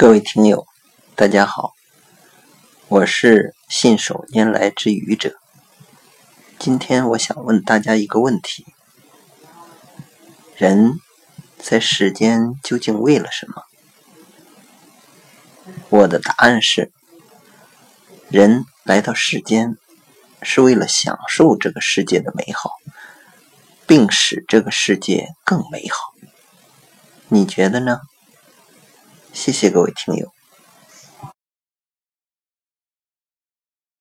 各位听友，大家好，我是信手拈来之愚者。今天我想问大家一个问题：人在世间究竟为了什么？我的答案是：人来到世间是为了享受这个世界的美好，并使这个世界更美好。你觉得呢？谢谢各位听友。